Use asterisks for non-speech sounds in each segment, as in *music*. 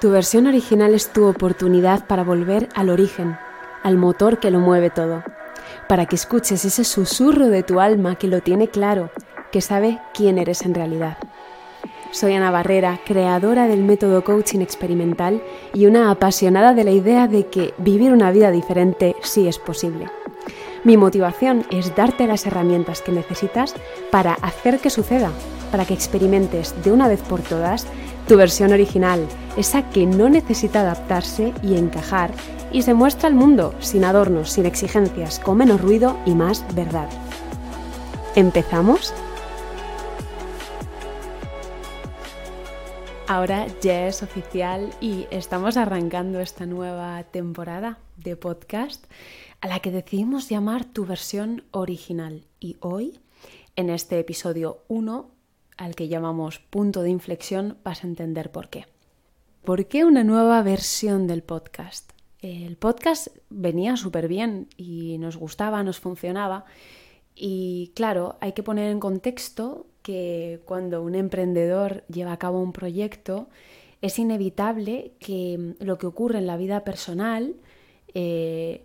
Tu versión original es tu oportunidad para volver al origen, al motor que lo mueve todo, para que escuches ese susurro de tu alma que lo tiene claro, que sabe quién eres en realidad. Soy Ana Barrera, creadora del método coaching experimental y una apasionada de la idea de que vivir una vida diferente sí es posible. Mi motivación es darte las herramientas que necesitas para hacer que suceda, para que experimentes de una vez por todas tu versión original, esa que no necesita adaptarse y encajar y se muestra al mundo sin adornos, sin exigencias, con menos ruido y más verdad. ¿Empezamos? Ahora ya es oficial y estamos arrancando esta nueva temporada de podcast a la que decidimos llamar tu versión original. Y hoy, en este episodio 1, al que llamamos punto de inflexión, vas a entender por qué. ¿Por qué una nueva versión del podcast? El podcast venía súper bien y nos gustaba, nos funcionaba. Y claro, hay que poner en contexto que cuando un emprendedor lleva a cabo un proyecto, es inevitable que lo que ocurre en la vida personal eh,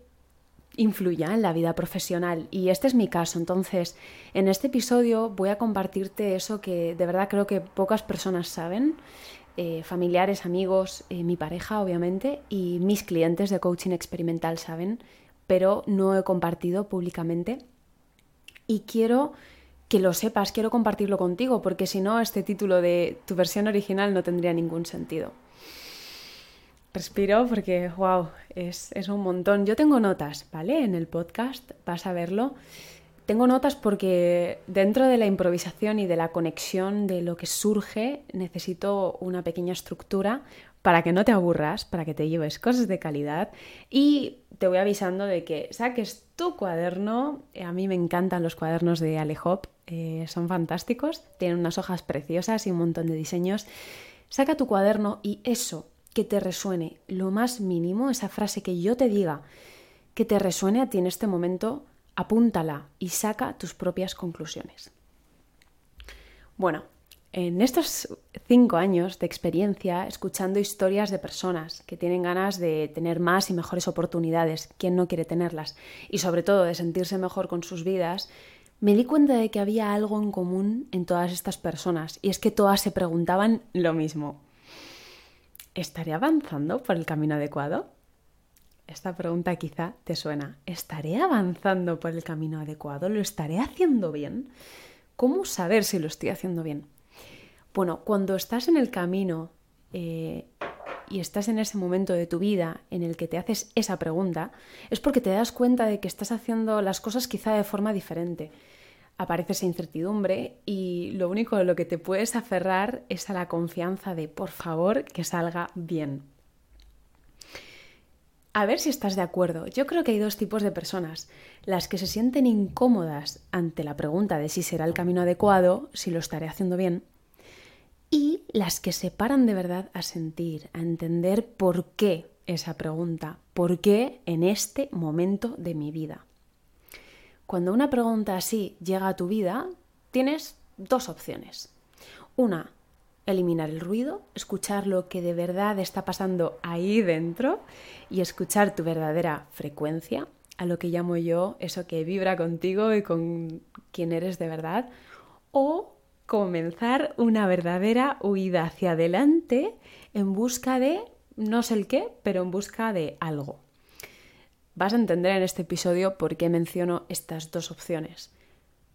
influya en la vida profesional. Y este es mi caso. Entonces, en este episodio voy a compartirte eso que de verdad creo que pocas personas saben. Eh, familiares, amigos, eh, mi pareja, obviamente, y mis clientes de coaching experimental saben, pero no he compartido públicamente. Y quiero que lo sepas, quiero compartirlo contigo, porque si no, este título de tu versión original no tendría ningún sentido. Respiro porque, wow, es, es, un montón. Yo tengo notas, ¿vale? En el podcast, vas a verlo. Tengo notas porque dentro de la improvisación y de la conexión de lo que surge, necesito una pequeña estructura para que no te aburras, para que te lleves cosas de calidad y te voy avisando de que saques tu cuaderno. A mí me encantan los cuadernos de Alehop, eh, son fantásticos, tienen unas hojas preciosas y un montón de diseños. Saca tu cuaderno y eso que te resuene lo más mínimo, esa frase que yo te diga que te resuene a ti en este momento, apúntala y saca tus propias conclusiones. Bueno, en estos cinco años de experiencia, escuchando historias de personas que tienen ganas de tener más y mejores oportunidades, ¿quién no quiere tenerlas? Y sobre todo de sentirse mejor con sus vidas, me di cuenta de que había algo en común en todas estas personas, y es que todas se preguntaban lo mismo. ¿Estaré avanzando por el camino adecuado? Esta pregunta quizá te suena. ¿Estaré avanzando por el camino adecuado? ¿Lo estaré haciendo bien? ¿Cómo saber si lo estoy haciendo bien? Bueno, cuando estás en el camino eh, y estás en ese momento de tu vida en el que te haces esa pregunta, es porque te das cuenta de que estás haciendo las cosas quizá de forma diferente aparece esa incertidumbre y lo único de lo que te puedes aferrar es a la confianza de por favor que salga bien. A ver si estás de acuerdo. Yo creo que hay dos tipos de personas. Las que se sienten incómodas ante la pregunta de si será el camino adecuado, si lo estaré haciendo bien, y las que se paran de verdad a sentir, a entender por qué esa pregunta, por qué en este momento de mi vida. Cuando una pregunta así llega a tu vida, tienes dos opciones. Una, eliminar el ruido, escuchar lo que de verdad está pasando ahí dentro y escuchar tu verdadera frecuencia, a lo que llamo yo eso que vibra contigo y con quien eres de verdad. O comenzar una verdadera huida hacia adelante en busca de, no sé el qué, pero en busca de algo. Vas a entender en este episodio por qué menciono estas dos opciones.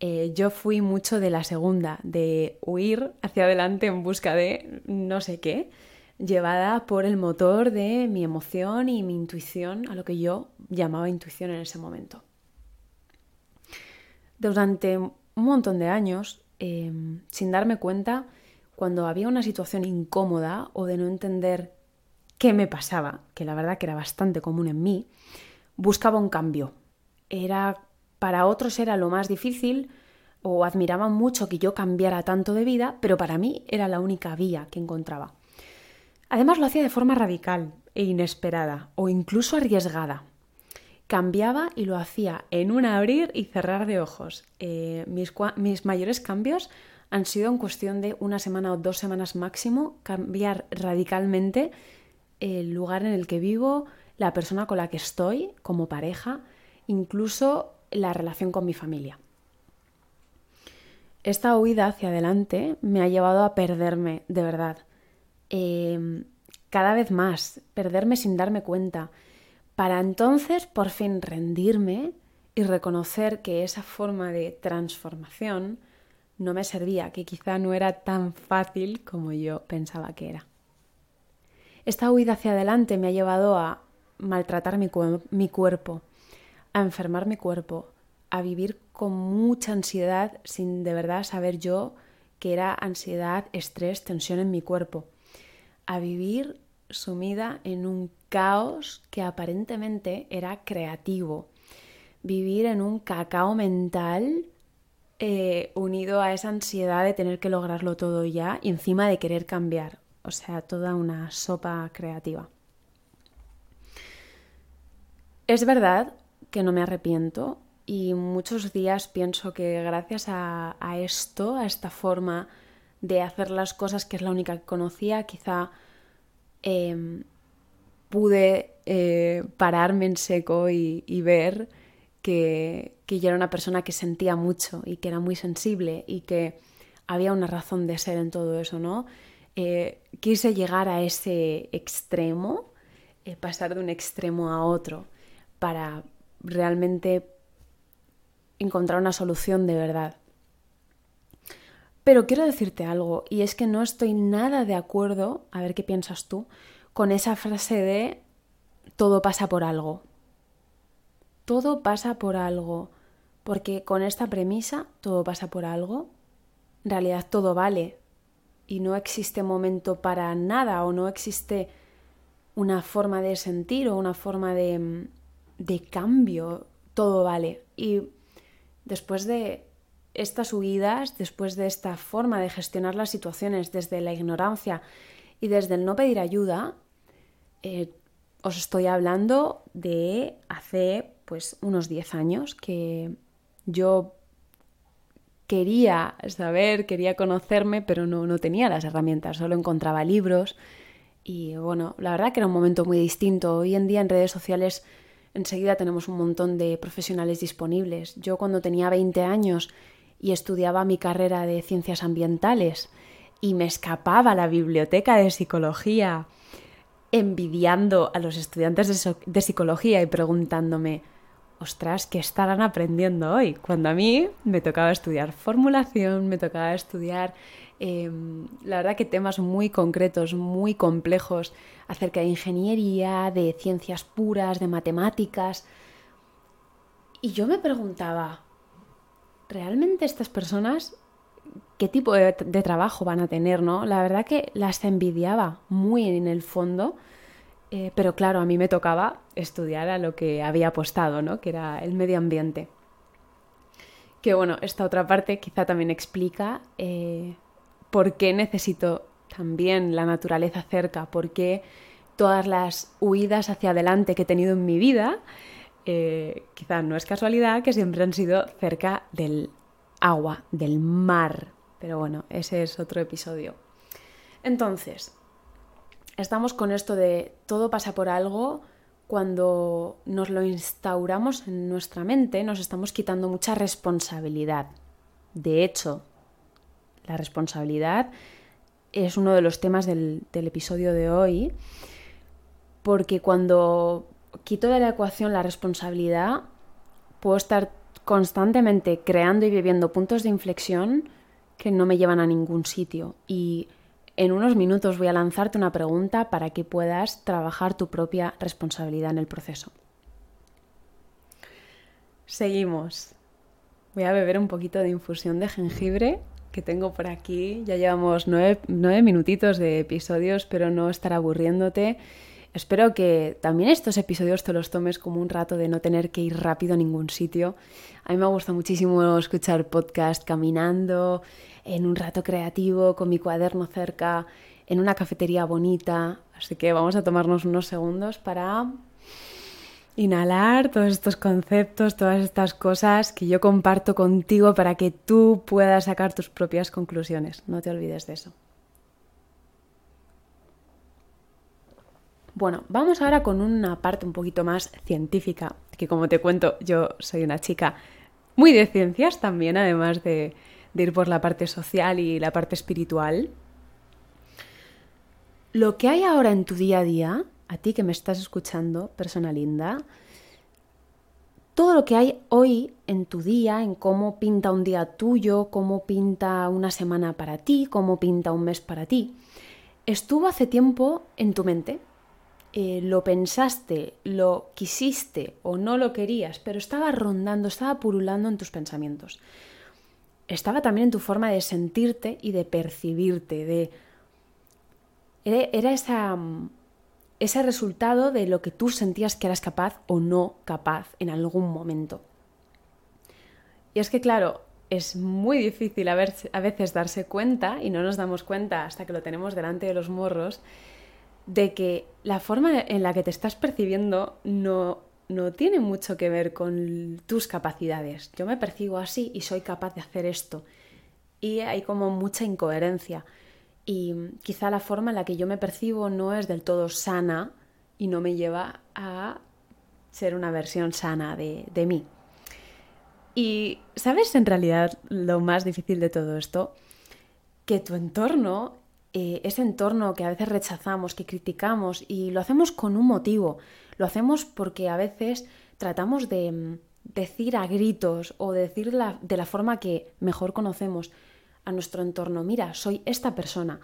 Eh, yo fui mucho de la segunda, de huir hacia adelante en busca de no sé qué, llevada por el motor de mi emoción y mi intuición, a lo que yo llamaba intuición en ese momento. Durante un montón de años, em, sin darme cuenta, cuando había una situación incómoda o de no entender qué me pasaba, que la verdad que era bastante común en mí, buscaba un cambio. Era para otros era lo más difícil o admiraban mucho que yo cambiara tanto de vida, pero para mí era la única vía que encontraba. Además lo hacía de forma radical e inesperada o incluso arriesgada. Cambiaba y lo hacía en un abrir y cerrar de ojos. Eh, mis, mis mayores cambios han sido en cuestión de una semana o dos semanas máximo, cambiar radicalmente el lugar en el que vivo, la persona con la que estoy como pareja, incluso la relación con mi familia. Esta huida hacia adelante me ha llevado a perderme, de verdad. Em, cada vez más, perderme sin darme cuenta, para entonces por fin rendirme y reconocer que esa forma de transformación no me servía, que quizá no era tan fácil como yo pensaba que era. Esta huida hacia adelante me ha llevado a maltratar mi, cuerpo, a enfermar mi cuerpo, a vivir con mucha ansiedad sin de verdad saber yo que era ansiedad, estrés, tensión en mi cuerpo, a vivir sumida en un caos que aparentemente era creativo, vivir en un cacao mental eh, unido a esa ansiedad de tener que lograrlo todo ya y encima de querer cambiar, o sea, toda una sopa creativa. Es verdad que no me arrepiento y muchos días pienso que gracias a, esto, a esta forma de hacer las cosas que es la única que conocía, quizá em, pude eh, pararme en seco y, ver que, yo era una persona que sentía mucho y que era muy sensible y que había una razón de ser en todo eso, ¿no? Eh, quise llegar a ese extremo, eh, pasar de un extremo a otro, para realmente encontrar una solución de verdad. Pero quiero decirte algo, y es que no estoy nada de acuerdo, a ver qué piensas tú, con esa frase de todo pasa por algo. Todo pasa por algo, porque con esta premisa, todo pasa por algo, en realidad todo vale, y no existe momento para nada, o no existe una forma de sentir o una forma de, de cambio, todo vale. Y después de estas huidas, después de esta forma de gestionar las situaciones desde la ignorancia y desde el no pedir ayuda, eh, os estoy hablando de hace pues unos 10 años que yo quería saber, quería conocerme, pero no, no tenía las herramientas, solo encontraba libros y bueno, la verdad que era un momento muy distinto. Hoy en día en redes sociales enseguida tenemos un montón de profesionales disponibles. Yo cuando tenía 20 años y estudiaba mi carrera de ciencias ambientales y me escapaba a la biblioteca de psicología envidiando a los estudiantes de, psicología y preguntándome, ostras, ¿qué estarán aprendiendo hoy? Cuando a mí me tocaba estudiar formulación, me tocaba estudiar Em, la verdad que temas muy concretos, muy complejos acerca de ingeniería, de ciencias puras, de matemáticas. Y yo me preguntaba, ¿realmente estas personas qué tipo de, trabajo van a tener, no? La verdad que las envidiaba muy en el fondo, eh, pero claro, a mí me tocaba estudiar a lo que había apostado, ¿no? Que era el medio ambiente. Que bueno, esta otra parte quizá también explica eh, por qué necesito también la naturaleza cerca, por qué todas las huidas hacia adelante que he tenido en mi vida, eh, quizá no es casualidad que siempre han sido cerca del agua, del mar. Pero bueno, ese es otro episodio. Entonces, estamos con esto de todo pasa por algo. Cuando nos lo instauramos en nuestra mente, nos estamos quitando mucha responsabilidad. De hecho, la responsabilidad es uno de los temas del, episodio de hoy, porque cuando quito de la ecuación la responsabilidad, puedo estar constantemente creando y viviendo puntos de inflexión que no me llevan a ningún sitio. Y en unos minutos voy a lanzarte una pregunta para que puedas trabajar tu propia responsabilidad en el proceso. Seguimos. Voy a beber un poquito de infusión de jengibre tengo por aquí. Ya llevamos nueve, minutitos de episodios, pero no estar aburriéndote. Espero que también estos episodios te los tomes como un rato de no tener que ir rápido a ningún sitio. A mí me gusta muchísimo escuchar podcast caminando, en un rato creativo, con mi cuaderno cerca, en una cafetería bonita. Así que vamos a tomarnos unos segundos para inhalar todos estos conceptos, todas estas cosas que yo comparto contigo para que tú puedas sacar tus propias conclusiones. No te olvides de eso. Bueno, vamos ahora con una parte un poquito más científica, que como te cuento, yo soy una chica muy de ciencias también, además de, de ir por la parte social y la parte espiritual. Lo que hay ahora en tu día a día, a ti que me estás escuchando, persona linda, todo lo que hay hoy en tu día, en cómo pinta un día tuyo, cómo pinta una semana para ti, cómo pinta un mes para ti, estuvo hace tiempo en tu mente. Eh, lo pensaste, lo quisiste o no lo querías, pero estaba rondando, estaba purulando en tus pensamientos. Estaba también en tu forma de sentirte y de percibirte, de... Era esa ese resultado de lo que tú sentías que eras capaz o no capaz en algún momento. Y es que, claro, es muy difícil a, veces darse cuenta, y no nos damos cuenta hasta que lo tenemos delante de los morros, de que la forma en la que te estás percibiendo no, no tiene mucho que ver con tus capacidades. Yo me percibo así y soy capaz de hacer esto. Y hay como mucha incoherencia y quizá la forma en la que yo me percibo no es del todo sana y no me lleva a ser una versión sana de, mí. Y sabes en realidad lo más difícil de todo esto, que tu entorno, eh, ese entorno que a veces rechazamos, que criticamos y lo hacemos con un motivo, lo hacemos porque a veces tratamos de mm, decir a gritos o decir de la forma que mejor conocemos, a nuestro entorno, mira, soy esta persona.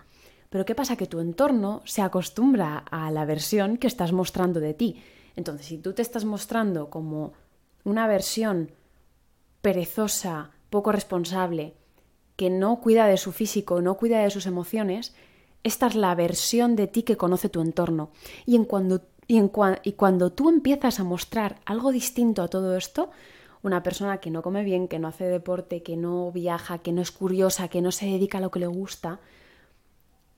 Pero ¿qué pasa? Que tu entorno se acostumbra a la versión que estás mostrando de ti. Entonces, si tú te estás mostrando como una versión perezosa, poco responsable, que no cuida de su físico, no cuida de sus emociones, esta es la versión de ti que conoce tu entorno. Y, en cuando, y, en y cuando tú empiezas a mostrar algo distinto a todo esto, una persona que no come bien, que no hace deporte, que no viaja, que no es curiosa, que no se dedica a lo que le gusta,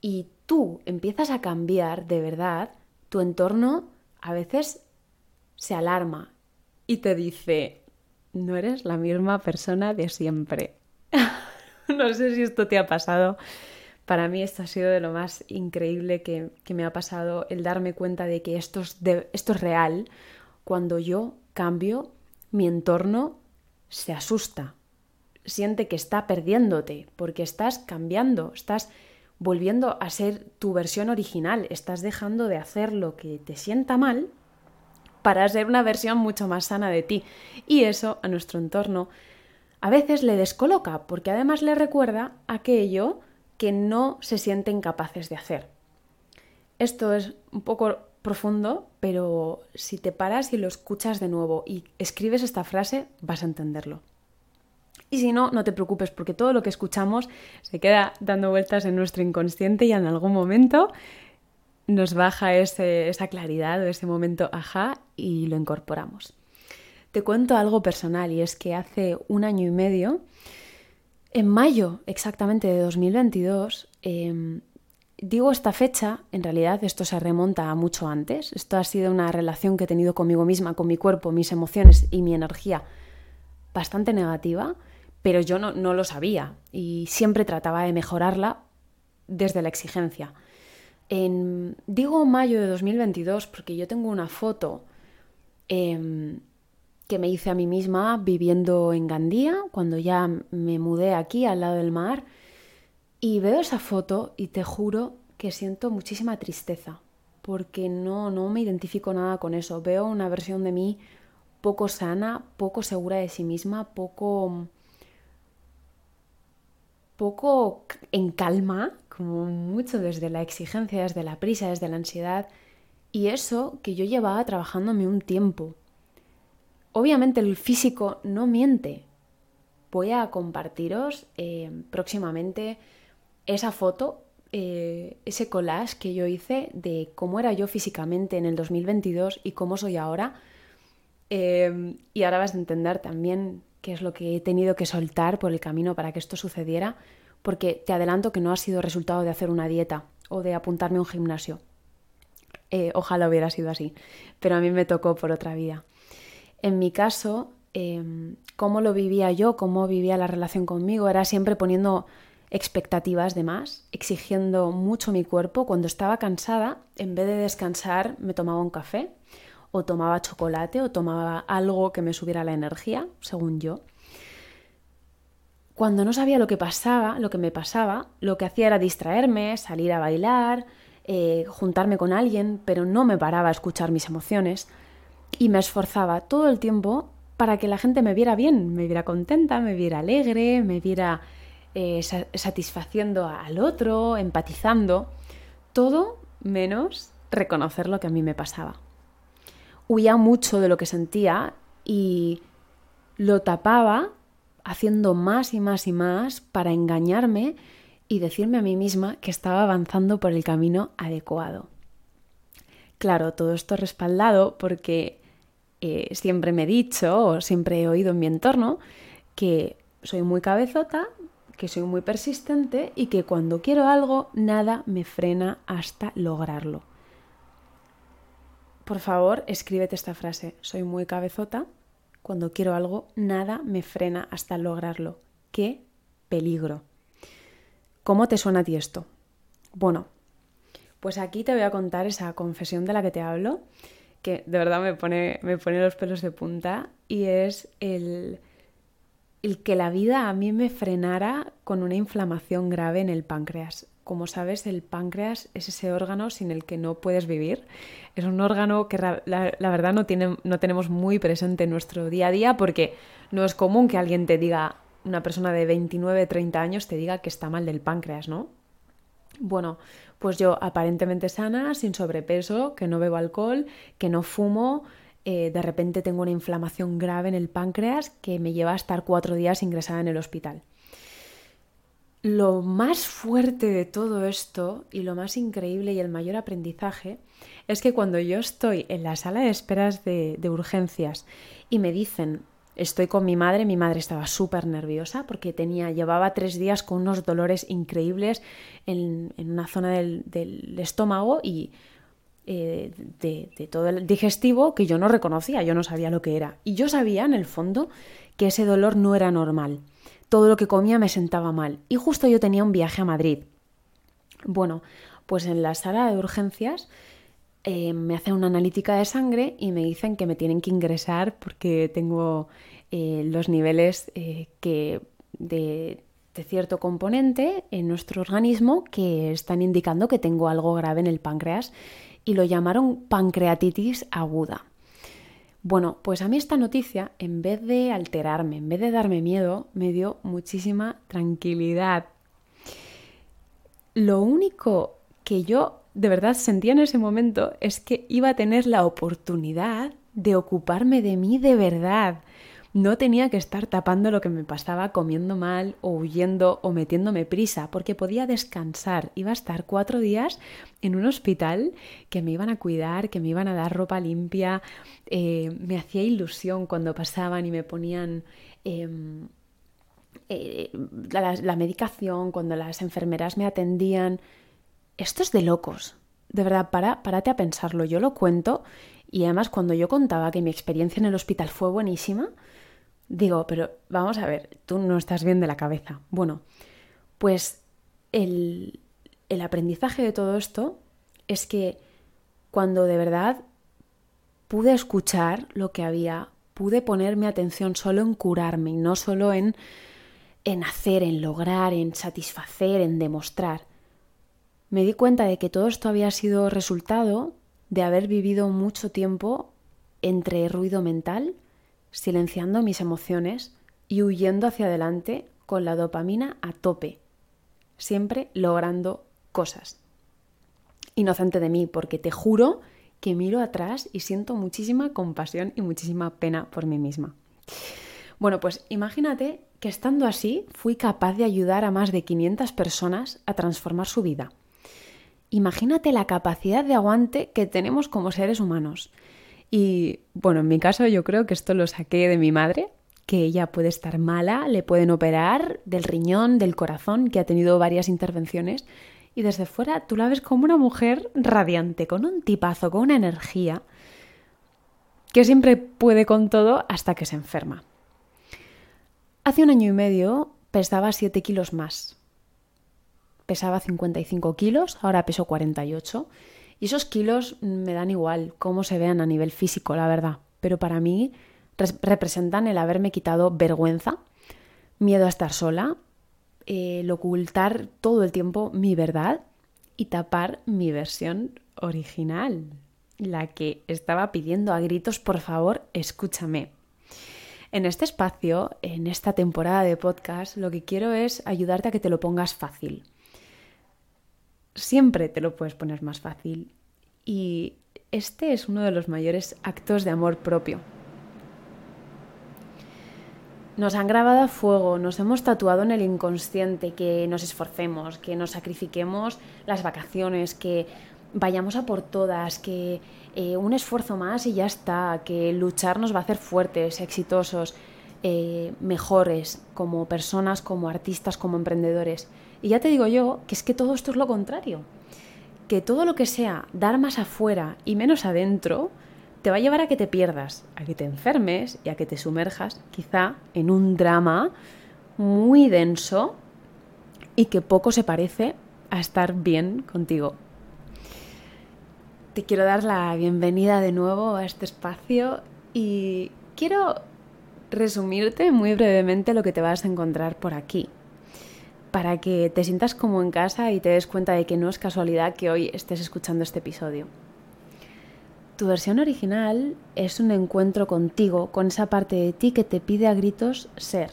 y tú empiezas a cambiar de verdad, tu entorno a veces se alarma y te dice, no eres la misma persona de siempre. *laughs* no sé si esto te ha pasado. Para mí esto ha sido de lo más increíble que, me ha pasado, el darme cuenta de que esto esto es real cuando yo cambio mi entorno se asusta, siente que está perdiéndote, porque estás cambiando, estás volviendo a ser tu versión original, estás dejando de hacer lo que te sienta mal para ser una versión mucho más sana de ti. Y eso a nuestro entorno a veces le descoloca, porque además le recuerda aquello que no se sienten capaces de hacer. Esto es un poco profundo, pero si te paras y lo escuchas de nuevo y escribes esta frase, vas a entenderlo. Y si no, no te preocupes porque todo lo que escuchamos se queda dando vueltas en nuestro inconsciente y en algún momento nos baja esa claridad o ese momento ajá y lo incorporamos. Te cuento algo personal y es que hace un año y medio, en mayo exactamente de 2022, Digo esta fecha, en realidad esto se remonta a mucho antes. Esto ha sido una relación que he tenido conmigo misma, con mi cuerpo, mis emociones y mi energía bastante negativa, pero yo no, lo sabía y siempre trataba de mejorarla desde la exigencia. En, digo mayo de 2022 porque yo tengo una foto em, que me hice a mí misma viviendo en Gandía, cuando ya me mudé aquí al lado del mar y veo esa foto y te juro que siento muchísima tristeza, porque no, no me identifico nada con eso. Veo una versión de mí poco sana, poco segura de sí misma, poco poco en calma, como mucho desde la exigencia, desde la prisa, desde la ansiedad, y eso que yo llevaba trabajándome un tiempo. Obviamente el físico no miente. Voy a compartiros eh, próximamente esa foto, eh, ese collage que yo hice de cómo era yo físicamente en el 2022 y cómo soy ahora. Eh, y ahora vas a entender también qué es lo que he tenido que soltar por el camino para que esto sucediera, porque te adelanto que no ha sido resultado de hacer una dieta o de apuntarme a un gimnasio. Eh, ojalá hubiera sido así, pero a mí me tocó por otra vida. En mi caso, cómo lo vivía yo, cómo vivía la relación conmigo, era siempre poniendo expectativas de más, exigiendo mucho mi cuerpo. Cuando estaba cansada, en vez de descansar, me tomaba un café o tomaba chocolate o tomaba algo que me subiera la energía, según yo. Cuando no sabía lo que pasaba, lo que me pasaba, lo que hacía era distraerme, salir a bailar, eh, juntarme con alguien, pero no me paraba a escuchar mis emociones y me esforzaba todo el tiempo para que la gente me viera bien, me viera contenta, me viera alegre, me viera eh, satisfaciendo al otro, empatizando, todo menos reconocer lo que a mí me pasaba. Huía mucho de lo que sentía y lo tapaba haciendo más y más y más para engañarme y decirme a mí misma que estaba avanzando por el camino adecuado. Claro, todo esto respaldado porque eh, siempre me he dicho o siempre he oído en mi entorno que soy muy cabezota, que soy muy persistente y que cuando quiero algo nada me frena hasta lograrlo. Por favor, escríbete esta frase. Soy muy cabezota. Cuando quiero algo, nada me frena hasta lograrlo. ¡Qué peligro! ¿Cómo te suena a ti esto? Bueno, pues aquí te voy a contar esa confesión de la que te hablo, que de verdad me pone, me pone los pelos de punta, y es el, el que la vida a mí me frenara con una inflamación grave en el páncreas. Como sabes, el páncreas es ese órgano sin el que no puedes vivir. Es un órgano que la, verdad no, tiene, no tenemos muy presente en nuestro día a día porque no es común que alguien te diga, una persona de 29, 30 años te diga que está mal del páncreas, ¿no? Bueno, pues yo aparentemente sana, sin sobrepeso, que no bebo alcohol, que no fumo, eh, de repente tengo una inflamación grave en el páncreas que me lleva a estar cuatro días ingresada en el hospital. Lo más fuerte de todo esto y lo más increíble y el mayor aprendizaje es que cuando yo estoy en la sala de esperas de urgencias y me dicen Estoy con mi madre, mi madre estaba súper nerviosa porque tenía, llevaba tres días con unos dolores increíbles en, una zona del, estómago y eh, de, todo el digestivo que yo no reconocía, yo no sabía lo que era. Y yo sabía en el fondo que ese dolor no era normal. Todo lo que comía me sentaba mal. Y justo yo tenía un viaje a Madrid. Bueno, pues en la sala de urgencias eh, me hacen una analítica de sangre y me dicen que me tienen que ingresar porque tengo eh, los niveles que de, cierto componente en nuestro organismo que están indicando que tengo algo grave en el páncreas y lo llamaron pancreatitis aguda. Bueno, pues a mí esta noticia, en vez de alterarme, en vez de darme miedo, me dio muchísima tranquilidad. Lo único que yo de verdad sentía en ese momento es que iba a tener la oportunidad de ocuparme de mí de verdad. No tenía que estar tapando lo que me pasaba comiendo mal o huyendo o metiéndome prisa, porque podía descansar. Iba a estar cuatro días en un hospital que me iban a cuidar, que me iban a dar ropa limpia. Eh, me hacía ilusión cuando pasaban y me ponían em, eh, la medicación, cuando las enfermeras me atendían esto es de locos. De verdad, para, párate a pensarlo. Yo lo cuento y además cuando yo contaba que mi experiencia en el hospital fue buenísima, digo, pero vamos a ver, tú no estás bien de la cabeza. Bueno, pues el, el aprendizaje de todo esto es que cuando de verdad pude escuchar lo que había, pude ponerme atención solo en curarme y no solo en, en hacer, en lograr, en satisfacer, en demostrar me di cuenta de que todo esto había sido resultado de haber vivido mucho tiempo entre ruido mental, silenciando mis emociones y huyendo hacia adelante con la dopamina a tope, siempre logrando cosas. Inocente de mí, porque te juro que miro atrás y siento muchísima compasión y muchísima pena por mí misma. Bueno, pues imagínate que estando así fui capaz de ayudar a más de 500 personas a transformar su vida imagínate la capacidad de aguante que tenemos como seres humanos. Y bueno, en mi caso yo creo que esto lo saqué de mi madre, que ella puede estar mala, le pueden operar del riñón, del corazón, que ha tenido varias intervenciones, y desde fuera tú la ves como una mujer radiante, con un tipazo, con una energía, que siempre puede con todo hasta que se enferma. Hace un año y medio pesaba 7 kilos más pesaba 55 kilos, ahora peso 48. Y esos kilos me dan igual cómo se vean a nivel físico, la verdad. Pero para mí representan el haberme quitado vergüenza, miedo a estar sola, el ocultar todo el tiempo mi verdad y tapar mi versión original, la que estaba pidiendo a gritos, por favor, escúchame. En este espacio, en esta temporada de podcast, lo que quiero es ayudarte a que te lo pongas fácil. Siempre te lo puedes poner más fácil. Y este es uno de los mayores actos de amor propio. Nos han grabado a fuego, nos hemos tatuado en el inconsciente que nos esforcemos, que nos sacrifiquemos las vacaciones, que vayamos a por todas, que eh, un esfuerzo más y ya está, que luchar nos va a hacer fuertes, exitosos, eh, mejores como personas, como artistas, como emprendedores. Y ya te digo yo que es que todo esto es lo contrario, que todo lo que sea dar más afuera y menos adentro, te va a llevar a que te pierdas, a que te enfermes y a que te sumerjas quizá en un drama muy denso y que poco se parece a estar bien contigo. Te quiero dar la bienvenida de nuevo a este espacio y quiero resumirte muy brevemente lo que te vas a encontrar por aquí, para que te sientas como en casa y te des cuenta de que no es casualidad que hoy estés escuchando este episodio. Tu versión original es un encuentro contigo, con esa parte de ti que te pide a gritos ser,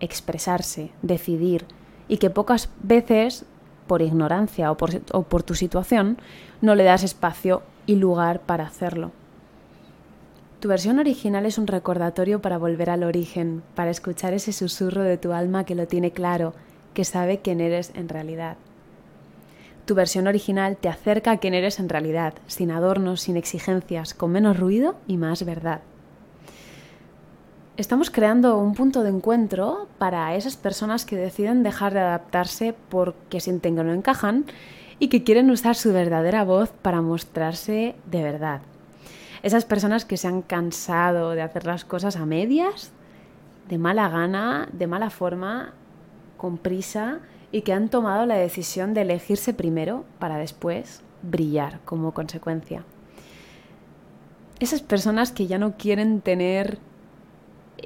expresarse, decidir, y que pocas veces por ignorancia o por, tu situación, no le das espacio y lugar para hacerlo. Tu versión original es un recordatorio para volver al origen, para escuchar ese susurro de tu alma que lo tiene claro, que sabe quién eres en realidad. Tu versión original te acerca a quién eres en realidad, sin adornos, sin exigencias, con menos ruido y más verdad. Estamos creando un punto de encuentro para esas personas que deciden dejar de adaptarse porque sienten que no encajan y que quieren usar su verdadera voz para mostrarse de verdad. Esas personas que se han cansado de hacer las cosas a medias, de mala gana, de mala forma, con prisa y que han tomado la decisión de elegirse primero para después brillar como consecuencia. Esas personas que ya no quieren tener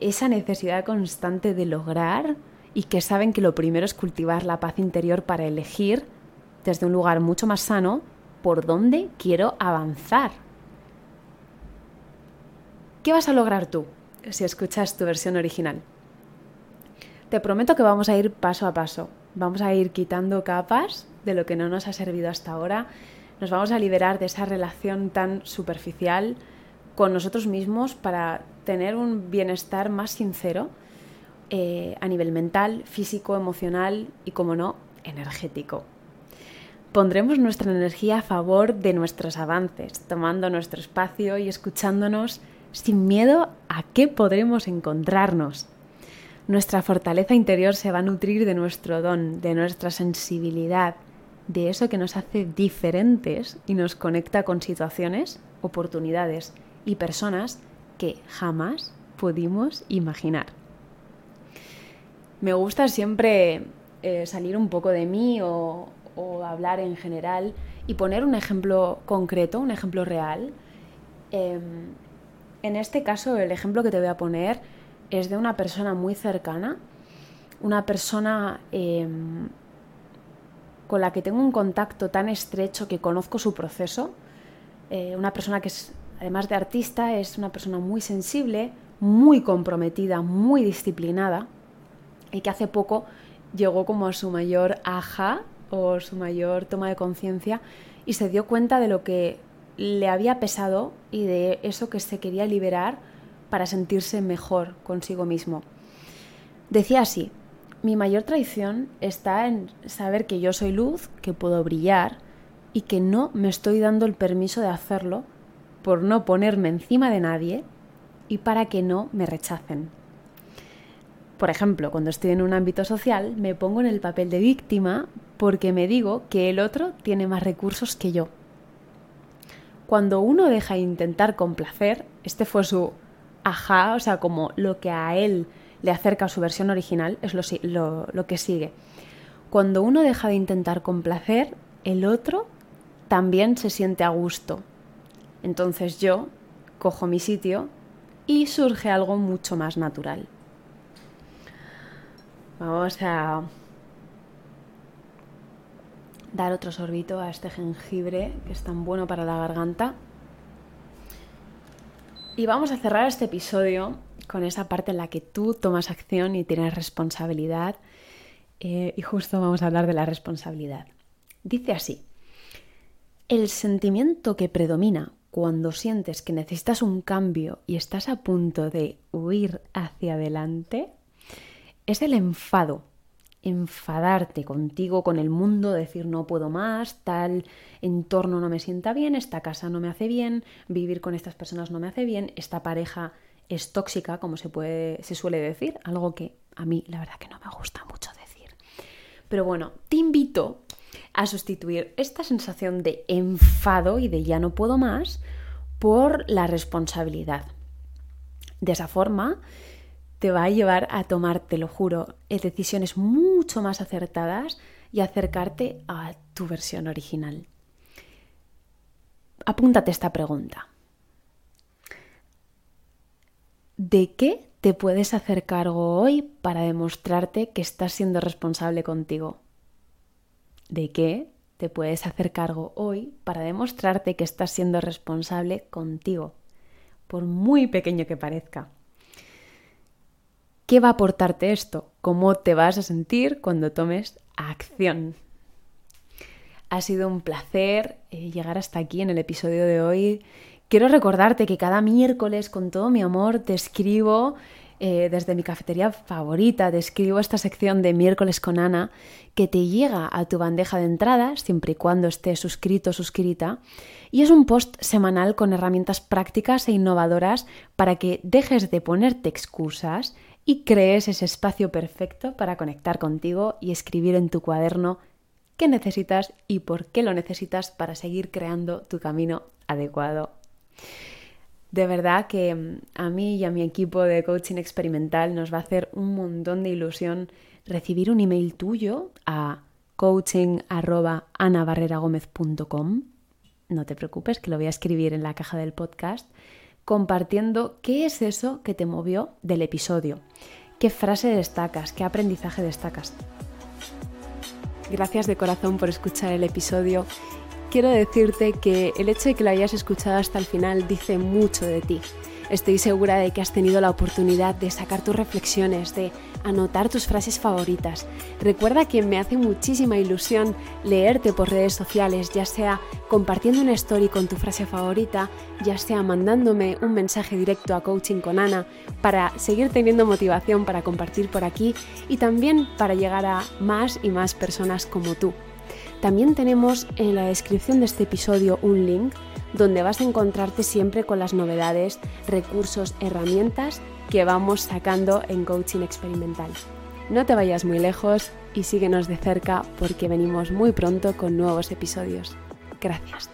esa necesidad constante de lograr y que saben que lo primero es cultivar la paz interior para elegir desde un lugar mucho más sano por dónde quiero avanzar. ¿Qué vas a lograr tú si escuchas tu versión original? Te prometo que vamos a ir paso a paso. Vamos a ir quitando capas de lo que no nos ha servido hasta ahora. Nos vamos a liberar de esa relación tan superficial con nosotros mismos para tener un bienestar más sincero eh, a nivel mental, físico, emocional y, como no, energético. Pondremos nuestra energía a favor de nuestros avances, tomando nuestro espacio y escuchándonos sin miedo a qué podremos encontrarnos. Nuestra fortaleza interior se va a nutrir de nuestro don, de nuestra sensibilidad, de eso que nos hace diferentes y nos conecta con situaciones, oportunidades y personas que jamás pudimos imaginar. Me gusta siempre eh, salir un poco de mí o, hablar en general y poner un ejemplo concreto, un ejemplo real. Em, en este caso, el ejemplo que te voy a poner es de una persona muy cercana, una persona em, con la que tengo un contacto tan estrecho que conozco su proceso, eh, una persona que es además de artista, es una persona muy sensible, muy comprometida, muy disciplinada y que hace poco llegó como a su mayor aja o su mayor toma de conciencia y se dio cuenta de lo que le había pesado y de eso que se quería liberar para sentirse mejor consigo mismo. Decía así, mi mayor traición está en saber que yo soy luz, que puedo brillar y que no me estoy dando el permiso de hacerlo por no ponerme encima de nadie y para que no me rechacen. Por ejemplo, cuando estoy en un ámbito social, me pongo en el papel de víctima porque me digo que el otro tiene más recursos que yo. Cuando uno deja de intentar complacer, este fue su ajá, o sea, como lo que a él le acerca a su versión original, es lo, lo que sigue. cuando uno deja de intentar complacer, el otro también se siente a gusto. Entonces yo cojo mi sitio y surge algo mucho más natural. Vamos a dar otro sorbito a este jengibre que es tan bueno para la garganta. Y vamos a cerrar este episodio con esa parte en la que tú tomas acción y tienes responsabilidad. Eh, y justo vamos a hablar de la responsabilidad. Dice así, el sentimiento que predomina cuando sientes que necesitas un cambio y estás a punto de huir hacia adelante es el enfado enfadarte contigo, con el mundo, decir no puedo más, tal entorno no me sienta bien, esta casa no me hace bien, vivir con estas personas no me hace bien, esta pareja es tóxica, como se, puede, se suele decir, algo que a mí la verdad que no me gusta mucho decir. Pero bueno, te invito a sustituir esta sensación de enfado y de ya no puedo más por la responsabilidad. De esa forma, te va a llevar a tomar, te lo juro, eh, decisiones mucho más acertadas y acercarte a tu versión original. Apúntate esta pregunta. ¿De qué te puedes hacer cargo hoy para demostrarte que estás siendo responsable contigo? ¿De qué te puedes hacer cargo hoy para demostrarte que estás siendo responsable contigo? Por muy pequeño que parezca. ¿Qué va a aportarte esto? ¿Cómo te vas a sentir cuando tomes acción? Ha sido un placer eh, llegar hasta aquí en el episodio de hoy. Quiero recordarte que cada miércoles con todo mi amor te escribo eh, desde mi cafetería favorita, te escribo esta sección de miércoles con Ana que te llega a tu bandeja de entrada siempre y cuando estés suscrito o suscrita y es un post semanal con herramientas prácticas e innovadoras para que dejes de ponerte excusas y crees ese espacio perfecto para conectar contigo y escribir en tu cuaderno qué necesitas y por qué lo necesitas para seguir creando tu camino adecuado. De verdad que mm, a mí y a mi equipo de coaching experimental nos va a hacer un montón de ilusión recibir un email tuyo a coaching.anabarreragomez.com. No te preocupes, que lo voy a escribir en la caja del podcast compartiendo qué es eso que te movió del episodio, qué frase destacas, qué aprendizaje destacas. Gracias de corazón por escuchar el episodio. Quiero decirte que el hecho de que lo hayas escuchado hasta el final dice mucho de ti. Estoy segura de que has tenido la oportunidad de sacar tus reflexiones, de anotar tus frases favoritas. Recuerda que me hace muchísima ilusión leerte por redes sociales, ya sea compartiendo una story con tu frase favorita, ya sea mandándome un mensaje directo a Coaching con Ana para seguir teniendo motivación para compartir por aquí y también para llegar a más y más personas como tú. También tenemos en la descripción de este episodio un link donde vas a encontrarte siempre con las novedades, recursos, herramientas que vamos sacando en coaching experimental. No te vayas muy lejos y síguenos de cerca porque venimos muy pronto con nuevos episodios. Gracias.